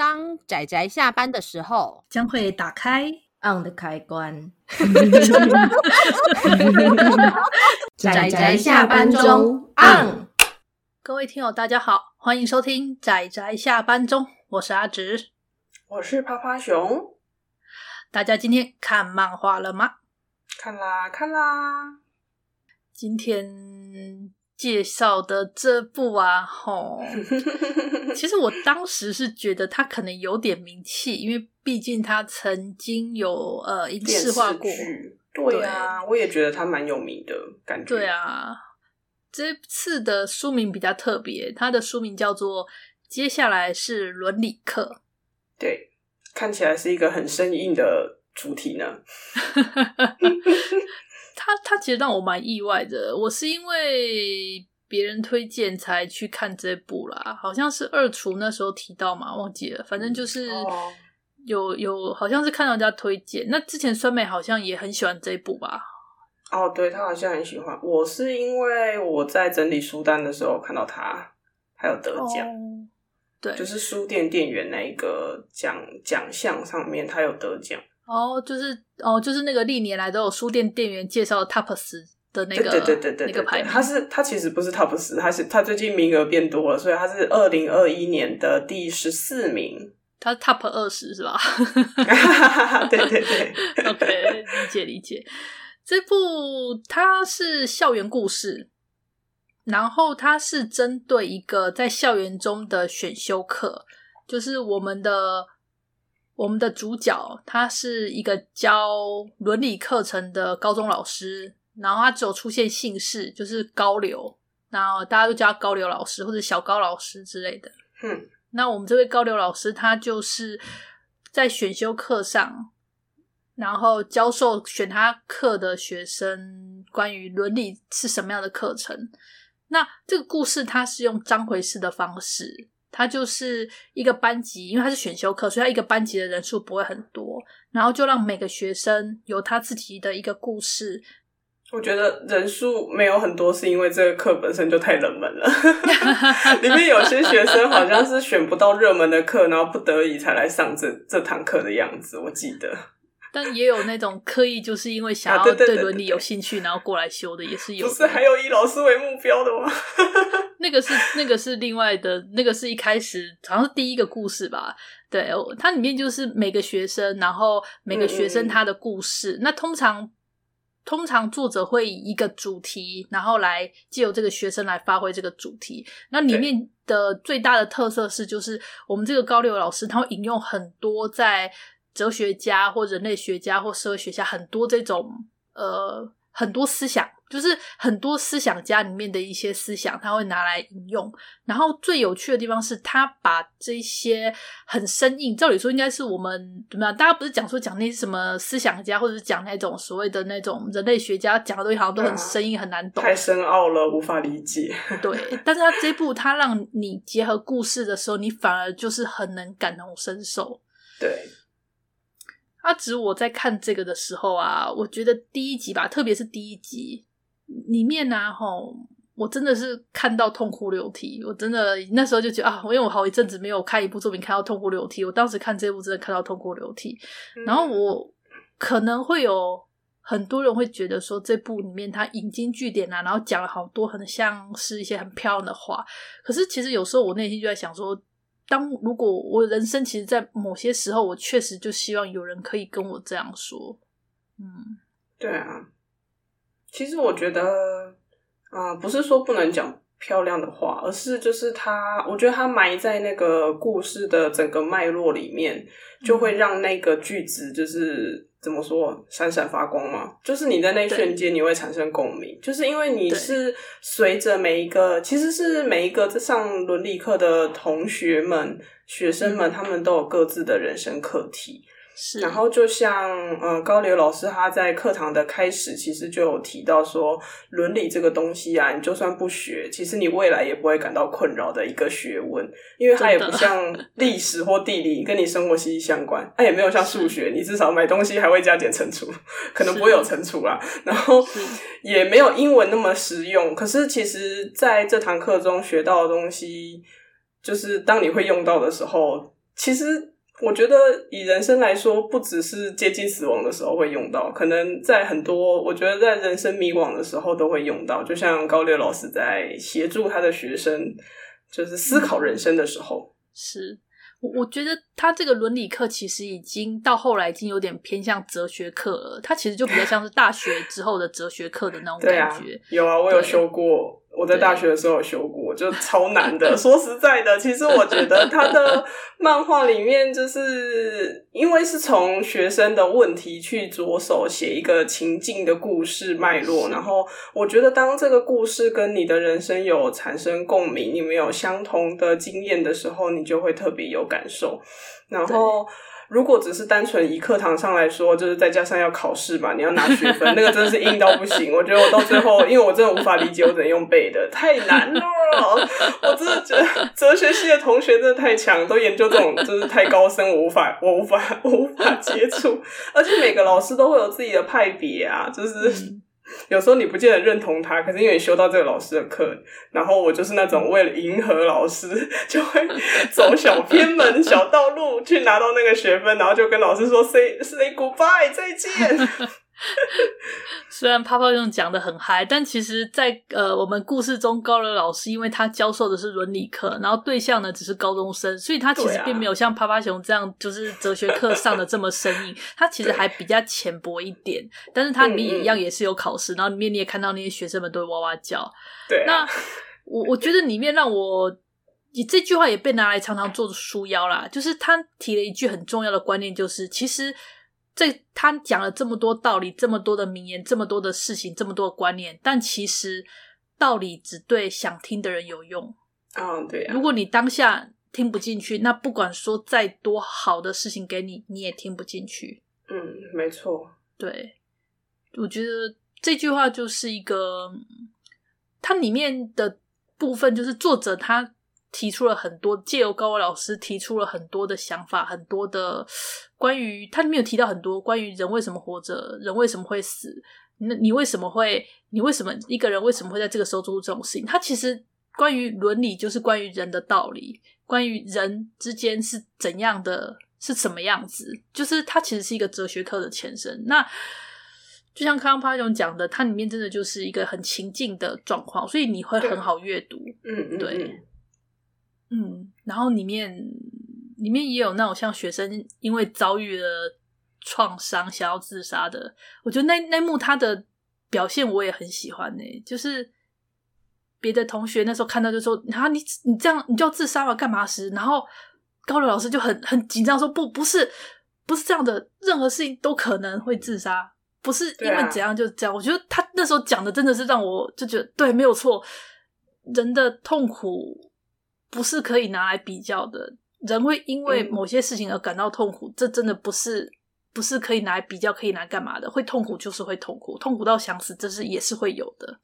当仔仔下班的时候，将会打开 on 的开关。仔仔下班中 on。各位听友，大家好，欢迎收听仔仔下班中，我是阿直，我是趴趴熊。大家今天看漫画了吗？看啦，看啦。今天。介绍的这部啊，吼，其实我当时是觉得他可能有点名气，因为毕竟他曾经有呃影视化过。对啊，对我也觉得他蛮有名的感觉。对啊，这次的书名比较特别，他的书名叫做《接下来是伦理课》。对，看起来是一个很生硬的主题呢。他他其实让我蛮意外的，我是因为别人推荐才去看这部啦，好像是二厨那时候提到嘛，忘记了，反正就是有有好像是看到人家推荐，那之前酸梅好像也很喜欢这部吧？哦，对，他好像很喜欢，我是因为我在整理书单的时候看到他还有得奖，哦，对，就是书店店员那一个奖奖项上面他有得奖。哦，就是哦，就是那个历年来都有书店店员介绍 Top 十的那个，对对对对对，那个排名。他是它其实不是 Top 十，它是它最近名额变多了，所以它是二零二一年的第十四名。他 Top 二十是吧？对对对，OK，理解理解。这部它是校园故事，然后它是针对一个在校园中的选修课，就是我们的。我们的主角他是一个教伦理课程的高中老师，然后他只有出现姓氏，就是高流，然后大家都叫他高流老师或者小高老师之类的。嗯，那我们这位高流老师，他就是在选修课上，然后教授选他课的学生关于伦理是什么样的课程。那这个故事他是用章回式的方式。他就是一个班级，因为他是选修课，所以他一个班级的人数不会很多，然后就让每个学生有他自己的一个故事。我觉得人数没有很多，是因为这个课本身就太冷门了。里面有些学生好像是选不到热门的课，然后不得已才来上这这堂课的样子。我记得。但也有那种刻意就是因为想要对伦理有兴趣，然后过来修的，也是有。不是还有以老师为目标的吗？那个是那个是另外的，那个是一开始好像是第一个故事吧？对，它里面就是每个学生，然后每个学生他的故事。那通常通常作者会以一个主题，然后来借由这个学生来发挥这个主题。那里面的最大的特色是，就是我们这个高六老师他会引用很多在。哲学家或人类学家或社会学家，很多这种呃很多思想，就是很多思想家里面的一些思想，他会拿来引用。然后最有趣的地方是他把这些很生硬，照理说应该是我们怎么样？大家不是讲说讲那些什么思想家，或者是讲那种所谓的那种人类学家讲的东西，好像都很生硬，很难懂，太深奥了，无法理解。对，但是他这部他让你结合故事的时候，你反而就是很能感同身受。对。阿直，我在看这个的时候啊，我觉得第一集吧，特别是第一集里面呢、啊，吼，我真的是看到痛哭流涕。我真的那时候就觉得啊，因为我好一阵子没有看一部作品看到痛哭流涕，我当时看这部真的看到痛哭流涕。然后我可能会有很多人会觉得说，这部里面他引经据典啊，然后讲了好多很像是一些很漂亮的话。可是其实有时候我内心就在想说。当如果我人生其实，在某些时候，我确实就希望有人可以跟我这样说，嗯，对啊。其实我觉得，啊、不是说不能讲漂亮的话，而是就是它，我觉得它埋在那个故事的整个脉络里面，就会让那个句子就是。怎么说闪闪发光嘛？就是你在那一瞬间你会产生共鸣，就是因为你是随着每一个，其实是每一个上伦理课的同学们、学生们，他们都有各自的人生课题。是，然后就像嗯，高流老师他在课堂的开始，其实就有提到说，伦理这个东西啊，你就算不学，其实你未来也不会感到困扰的一个学问，因为它也不像 历史或地理跟你生活息息相关，它也没有像数学，你至少买东西还会加减乘除，可能不会有乘除啦，然后也没有英文那么实用。可是其实在这堂课中学到的东西，就是当你会用到的时候。其实我觉得以人生来说，不只是接近死亡的时候会用到，可能在很多我觉得在人生迷惘的时候都会用到。就像高烈老师在协助他的学生，就是思考人生的时候，是。我我觉得他这个伦理课其实已经到后来已经有点偏向哲学课了，他其实就比较像是大学之后的哲学课的那种 感觉。啊、有啊，我有修过。我在大学的时候有修过，就超难的。说实在的，其实我觉得他的 漫画里面，就是因为是从学生的问题去着手写一个情境的故事脉络，然后我觉得当这个故事跟你的人生有产生共鸣，你们有相同的经验的时候，你就会特别有感受，然后。如果只是单纯以课堂上来说，就是再加上要考试嘛，你要拿学分，那个真的是硬到不行。我觉得我到最后，因为我真的无法理解，我只能用背的，太难了。我真的觉得哲学系的同学真的太强，都研究这种就是太高深，我无法，我无法，我无法接触。而且每个老师都会有自己的派别啊，就是。嗯 有时候你不见得认同他，可是因为你修到这个老师的课，然后我就是那种为了迎合老师，就会走小偏门、小道路去拿到那个学分，然后就跟老师说 “say say goodbye”，再见。虽然泡泡熊讲的很嗨，但其实在，在呃我们故事中，高乐老师因为他教授的是伦理课，然后对象呢只是高中生，所以他其实并没有像趴趴熊这样，就是哲学课上的这么生硬。他其实还比较浅薄一点，但是他里面也一样也是有考试，然后里面你也看到那些学生们都会哇哇叫。对、啊，那我我觉得里面让我，你这句话也被拿来常常做书腰啦，就是他提了一句很重要的观念，就是其实。这他讲了这么多道理，这么多的名言，这么多的事情，这么多的观念，但其实道理只对想听的人有用。嗯，对啊。如果你当下听不进去，那不管说再多好的事情给你，你也听不进去。嗯，没错。对，我觉得这句话就是一个，它里面的部分就是作者他。提出了很多，借由高伟老师提出了很多的想法，很多的关于他里面有提到很多关于人为什么活着，人为什么会死，那你为什么会，你为什么一个人为什么会在这个时候做出这种事情？他其实关于伦理就是关于人的道理，关于人之间是怎样的，是什么样子，就是它其实是一个哲学课的前身。那就像康康帕总讲的，它里面真的就是一个很情境的状况，所以你会很好阅读。嗯，对。嗯然后里面里面也有那种像学生因为遭遇了创伤想要自杀的，我觉得那那幕他的表现我也很喜欢呢、欸。就是别的同学那时候看到就说：“啊，你你这样你就要自杀了，干嘛时？”然后高柳老师就很很紧张说：“不，不是，不是这样的，任何事情都可能会自杀，不是因为怎样就这样。啊”我觉得他那时候讲的真的是让我就觉得对，没有错，人的痛苦。不是可以拿来比较的，人会因为某些事情而感到痛苦，嗯、这真的不是不是可以拿来比较，可以拿来干嘛的？会痛苦就是会痛苦，痛苦到想死，这是也是会有的。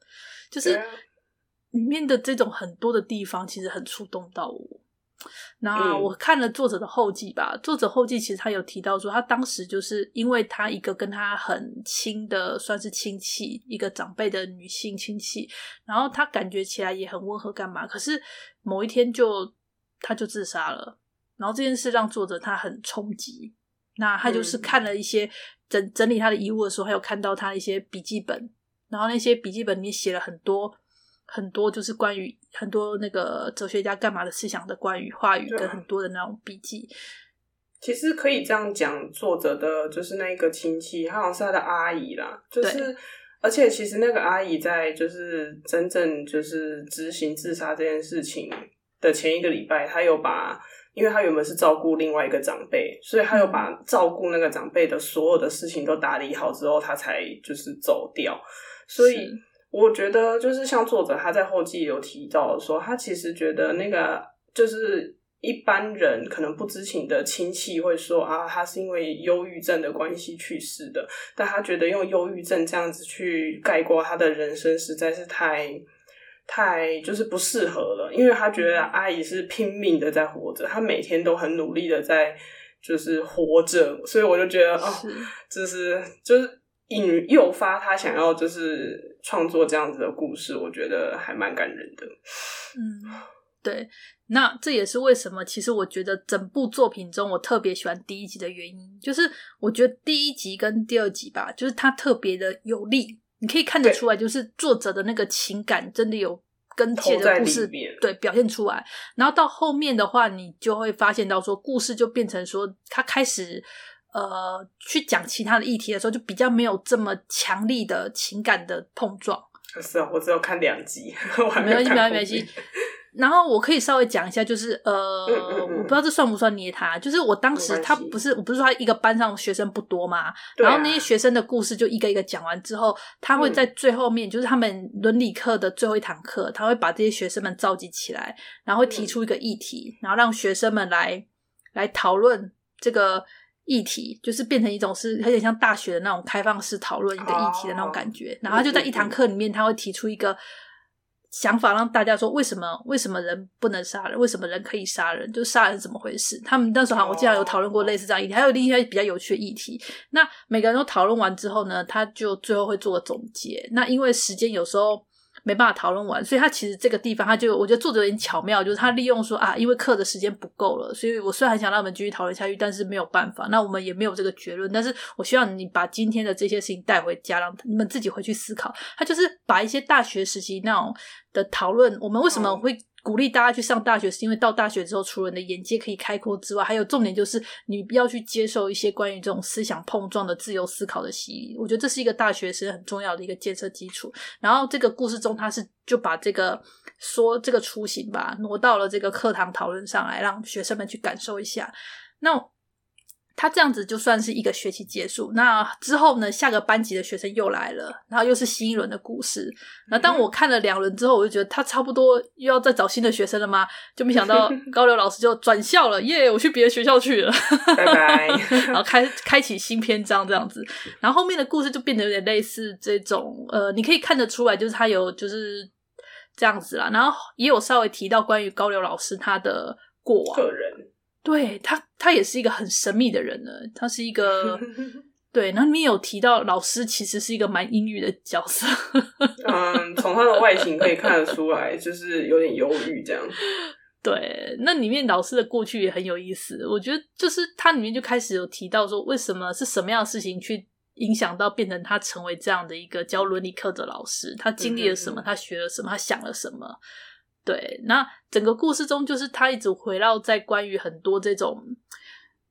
就是里面的这种很多的地方，其实很触动到我。那我看了作者的后记吧，嗯、作者后记其实他有提到说，他当时就是因为他一个跟他很亲的算是亲戚，一个长辈的女性亲戚，然后他感觉起来也很温和，干嘛？可是某一天就他就自杀了，然后这件事让作者他很冲击。那他就是看了一些整整理他的遗物的时候，还有看到他一些笔记本，然后那些笔记本里面写了很多。很多就是关于很多那个哲学家干嘛的思想的关于话语跟很多的那种笔记，其实可以这样讲，作者的就是那个亲戚，他好像是他的阿姨啦，就是而且其实那个阿姨在就是真正就是执行自杀这件事情的前一个礼拜，他有把，因为他原本是照顾另外一个长辈，所以他有把照顾那个长辈的所有的事情都打理好之后，他才就是走掉，所以。我觉得就是像作者他在后记有提到说，他其实觉得那个就是一般人可能不知情的亲戚会说啊，他是因为忧郁症的关系去世的，但他觉得用忧郁症这样子去概括他的人生实在是太太就是不适合了，因为他觉得阿姨是拼命的在活着，他每天都很努力的在就是活着，所以我就觉得哦，就是就是。引诱发他想要就是创作这样子的故事，我觉得还蛮感人的。嗯，对，那这也是为什么，其实我觉得整部作品中，我特别喜欢第一集的原因，就是我觉得第一集跟第二集吧，就是它特别的有力，你可以看得出来，就是作者的那个情感真的有跟这个故事对表现出来。然后到后面的话，你就会发现到说，故事就变成说，他开始呃去讲其他的议题的时候，就比较没有这么强力的情感的碰撞。是啊，我只有看两集，我还没有看没关系，没关系。然后我可以稍微讲一下，就是呃、嗯嗯嗯，我不知道这算不算捏他。就是我当时他不是，我不是说他一个班上学生不多嘛、啊，然后那些学生的故事就一个一个讲完之后，他会在最后面，嗯、就是他们伦理课的最后一堂课，他会把这些学生们召集起来，然后会提出一个议题，嗯、然后让学生们来来讨论这个。议题就是变成一种是有点像大学的那种开放式讨论一个议题的那种感觉，oh, 然后就在一堂课里面，他会提出一个想法，让大家说为什么为什么人不能杀人，为什么人可以杀人，就杀人是怎么回事？他们那时候好像我记得有讨论过类似这样议题，还有另一些比较有趣的议题。那每个人都讨论完之后呢，他就最后会做个总结。那因为时间有时候。没办法讨论完，所以他其实这个地方，他就我觉得作者有点巧妙，就是他利用说啊，因为课的时间不够了，所以我虽然很想让我们继续讨论下去，但是没有办法，那我们也没有这个结论。但是我希望你把今天的这些事情带回家，让你们自己回去思考。他就是把一些大学时期那种的讨论，我们为什么会。鼓励大家去上大学，是因为到大学之后，除了你的眼界可以开阔之外，还有重点就是你要去接受一些关于这种思想碰撞的自由思考的洗礼。我觉得这是一个大学生很重要的一个建设基础。然后这个故事中，他是就把这个说这个雏形吧挪到了这个课堂讨论上来，让学生们去感受一下。那。他这样子就算是一个学期结束，那之后呢，下个班级的学生又来了，然后又是新一轮的故事。那当我看了两轮之后，我就觉得他差不多又要再找新的学生了吗？就没想到高流老师就转校了，耶、yeah！我去别的学校去了，拜拜。然后开开启新篇章这样子，然后后面的故事就变得有点类似这种，呃，你可以看得出来，就是他有就是这样子啦。然后也有稍微提到关于高流老师他的过往。个人。对他，他也是一个很神秘的人呢。他是一个 对，然后你有提到老师其实是一个蛮阴郁的角色。嗯，从他的外形可以看得出来，就是有点忧郁这样。对，那里面老师的过去也很有意思。我觉得就是他里面就开始有提到说，为什么是什么样的事情去影响到变成他成为这样的一个教伦理课的老师？他经历了什么？他学了什么？他想了什么？对，那整个故事中，就是他一直围绕在关于很多这种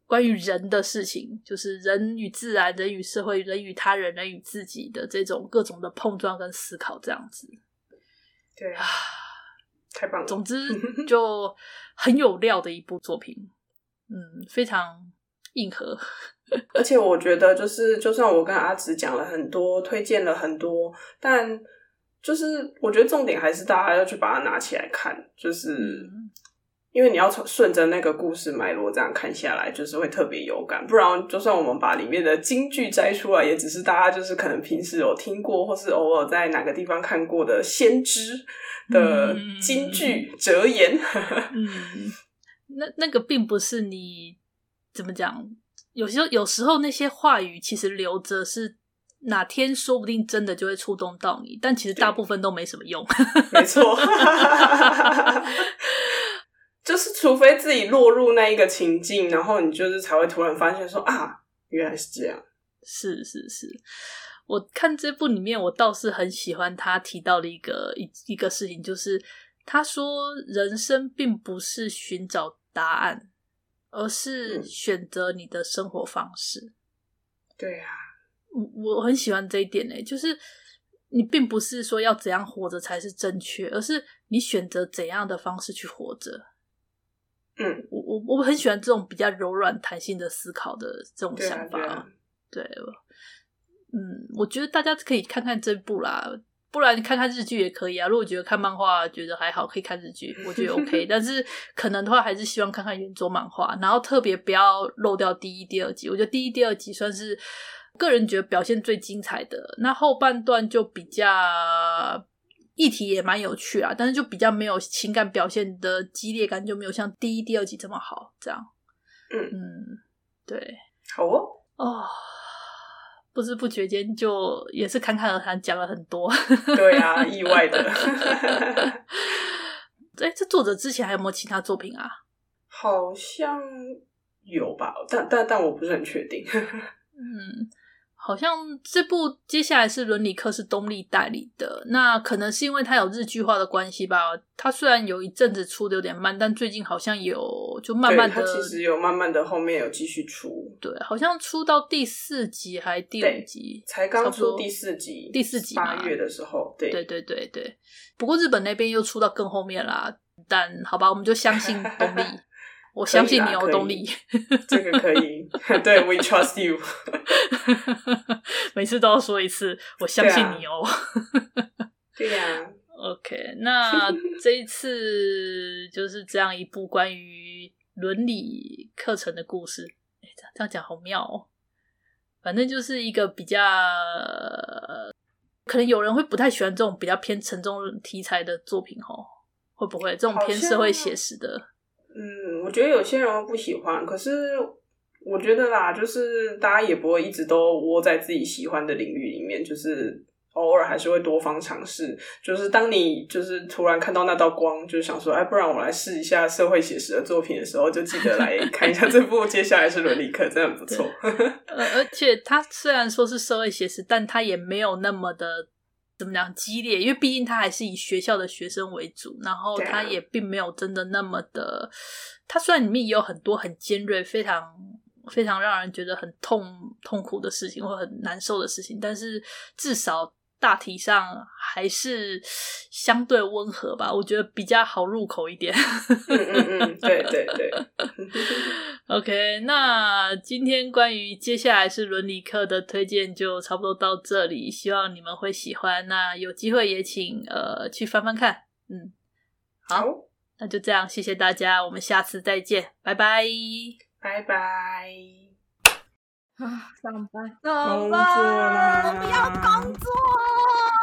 关于人的事情，就是人与自然、人与社会、人与他人、人与自己的这种各种的碰撞跟思考，这样子。对啊，太棒了！总之，就很有料的一部作品，嗯，非常硬核。而且我觉得，就是就算我跟阿紫讲了很多，推荐了很多，但。就是我觉得重点还是大家要去把它拿起来看，就是因为你要从顺着那个故事脉络这样看下来，就是会特别有感。不然，就算我们把里面的金句摘出来，也只是大家就是可能平时有听过，或是偶尔在哪个地方看过的先知的金句哲言。嗯，那那个并不是你怎么讲，有时候有时候那些话语其实留着是。哪天说不定真的就会触动到你，但其实大部分都没什么用。没错，就是除非自己落入那一个情境，然后你就是才会突然发现说啊，原来是这样。是是是，我看这部里面，我倒是很喜欢他提到的一个一一个事情，就是他说人生并不是寻找答案，而是选择你的生活方式。嗯、对啊。我很喜欢这一点呢，就是你并不是说要怎样活着才是正确，而是你选择怎样的方式去活着。嗯，我我我很喜欢这种比较柔软、弹性的思考的这种想法。对啊，对啊。对，嗯，我觉得大家可以看看这部啦，不然你看看日剧也可以啊。如果觉得看漫画觉得还好，可以看日剧，我觉得 OK。但是可能的话，还是希望看看原作漫画，然后特别不要漏掉第一、第二集。我觉得第一、第二集算是。个人觉得表现最精彩的，那后半段就比较议题也蛮有趣啊，但是就比较没有情感表现的激烈感，就没有像第一、第二集这么好。这样，嗯嗯，对，好哦哦，不知不觉间就也是侃侃而谈讲了很多，对啊，意外的。哎，这作者之前还有没有其他作品啊？好像有吧，但但但我不是很确定。嗯。好像这部接下来是伦理课，是东立代理的，那可能是因为它有日剧化的关系吧。它虽然有一阵子出的有点慢，但最近好像有就慢慢的，它其实有慢慢的后面有继续出。对，好像出到第四集还第五集，才刚出第四集，第四集八月的时候，对对对对对。不过日本那边又出到更后面啦，但好吧，我们就相信东立。我相信你有动力，这个可以。对，We trust you。每次都要说一次，我相信你哦。对呀、啊。OK，那这一次就是这样一部关于伦理课程的故事。哎，这样这样讲好妙哦。反正就是一个比较，可能有人会不太喜欢这种比较偏沉重题材的作品哦。会不会这种偏社会写实的？嗯，我觉得有些人会不喜欢，可是我觉得啦，就是大家也不会一直都窝在自己喜欢的领域里面，就是偶尔还是会多方尝试。就是当你就是突然看到那道光，就想说，哎，不然我来试一下社会写实的作品的时候，就记得来 看一下这部。接下来是伦理课，真的很不错。呃，而且它虽然说是社会写实，但它也没有那么的。怎么讲激烈？因为毕竟他还是以学校的学生为主，然后他也并没有真的那么的。他虽然里面也有很多很尖锐、非常非常让人觉得很痛痛苦的事情或很难受的事情，但是至少大体上还是相对温和吧。我觉得比较好入口一点。嗯嗯嗯，对对对。OK，那今天关于接下来是伦理课的推荐就差不多到这里，希望你们会喜欢。那有机会也请呃去翻翻看。嗯，好，那就这样，谢谢大家，我们下次再见，拜拜，拜拜。啊，上班，上班，我不要工作，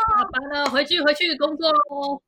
下班了，回去回去工作喽。